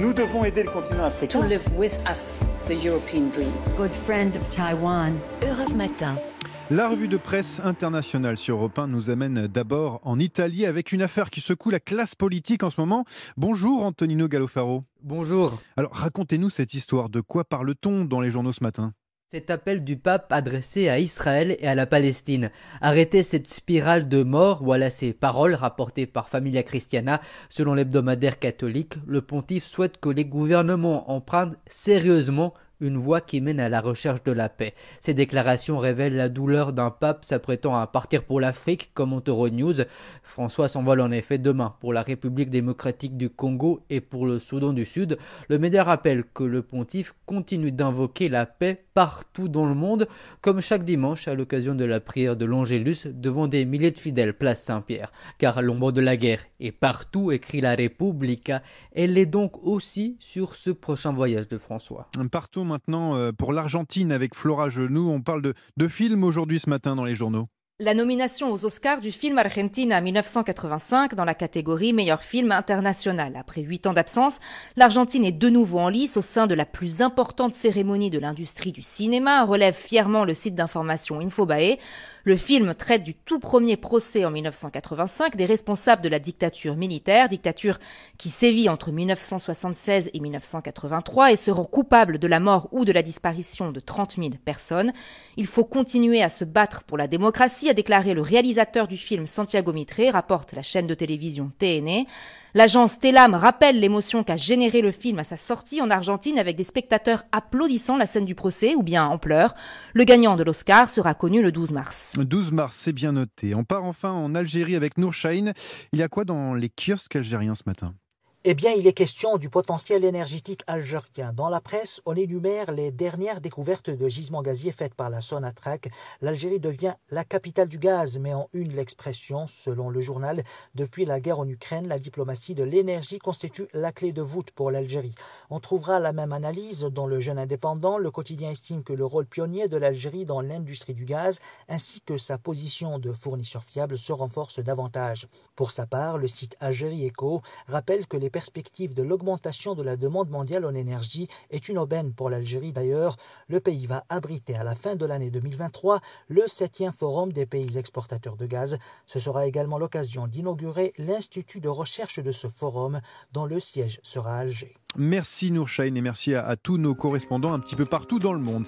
Nous devons aider le continent africain. To live with us, the European dream. Good friend of Taiwan. Europe Matin. La revue de presse internationale sur Europe 1 nous amène d'abord en Italie avec une affaire qui secoue la classe politique en ce moment. Bonjour Antonino Gallofaro. Bonjour. Alors racontez-nous cette histoire. De quoi parle-t-on dans les journaux ce matin? Cet appel du pape adressé à Israël et à la Palestine. Arrêtez cette spirale de mort, voilà ces paroles rapportées par Familia Christiana. Selon l'hebdomadaire catholique, le pontife souhaite que les gouvernements empruntent sérieusement une voie qui mène à la recherche de la paix. Ces déclarations révèlent la douleur d'un pape s'apprêtant à partir pour l'Afrique, comme News. François s'envole en effet demain pour la République démocratique du Congo et pour le Soudan du Sud. Le média rappelle que le pontife continue d'invoquer la paix partout dans le monde, comme chaque dimanche à l'occasion de la prière de l'Angélus devant des milliers de fidèles place Saint-Pierre. Car l'ombre de la guerre est partout, écrit la Repubblica. Elle est donc aussi sur ce prochain voyage de François. Partout maintenant euh, pour l'Argentine avec Flora Genoux. On parle de, de films aujourd'hui ce matin dans les journaux. La nomination aux Oscars du film Argentina 1985 dans la catégorie meilleur film international. Après huit ans d'absence, l'Argentine est de nouveau en lice au sein de la plus importante cérémonie de l'industrie du cinéma, relève fièrement le site d'information Infobae. Le film traite du tout premier procès en 1985 des responsables de la dictature militaire, dictature qui sévit entre 1976 et 1983 et se rend coupable de la mort ou de la disparition de 30 000 personnes. Il faut continuer à se battre pour la démocratie, a déclaré le réalisateur du film Santiago Mitre, rapporte la chaîne de télévision TNE. L'agence Telam rappelle l'émotion qu'a généré le film à sa sortie en Argentine avec des spectateurs applaudissant la scène du procès ou bien en pleurs. Le gagnant de l'Oscar sera connu le 12 mars. 12 mars, c'est bien noté. On part enfin en Algérie avec Nour Il y a quoi dans les kiosques algériens ce matin? Eh bien, il est question du potentiel énergétique algérien. Dans la presse, on énumère les dernières découvertes de gisements gaziers faites par la Sonatrach. L'Algérie devient la capitale du gaz, mais en une l'expression, selon le journal, depuis la guerre en Ukraine, la diplomatie de l'énergie constitue la clé de voûte pour l'Algérie. On trouvera la même analyse dans le Jeune Indépendant. Le quotidien estime que le rôle pionnier de l'Algérie dans l'industrie du gaz, ainsi que sa position de fournisseur fiable, se renforce davantage. Pour sa part, le site Algérie Eco rappelle que les perspective de l'augmentation de la demande mondiale en énergie est une aubaine pour l'Algérie. D'ailleurs, le pays va abriter à la fin de l'année 2023 le 7e forum des pays exportateurs de gaz. Ce sera également l'occasion d'inaugurer l'institut de recherche de ce forum dont le siège sera à Alger. Merci Nourchaïn et merci à tous nos correspondants un petit peu partout dans le monde.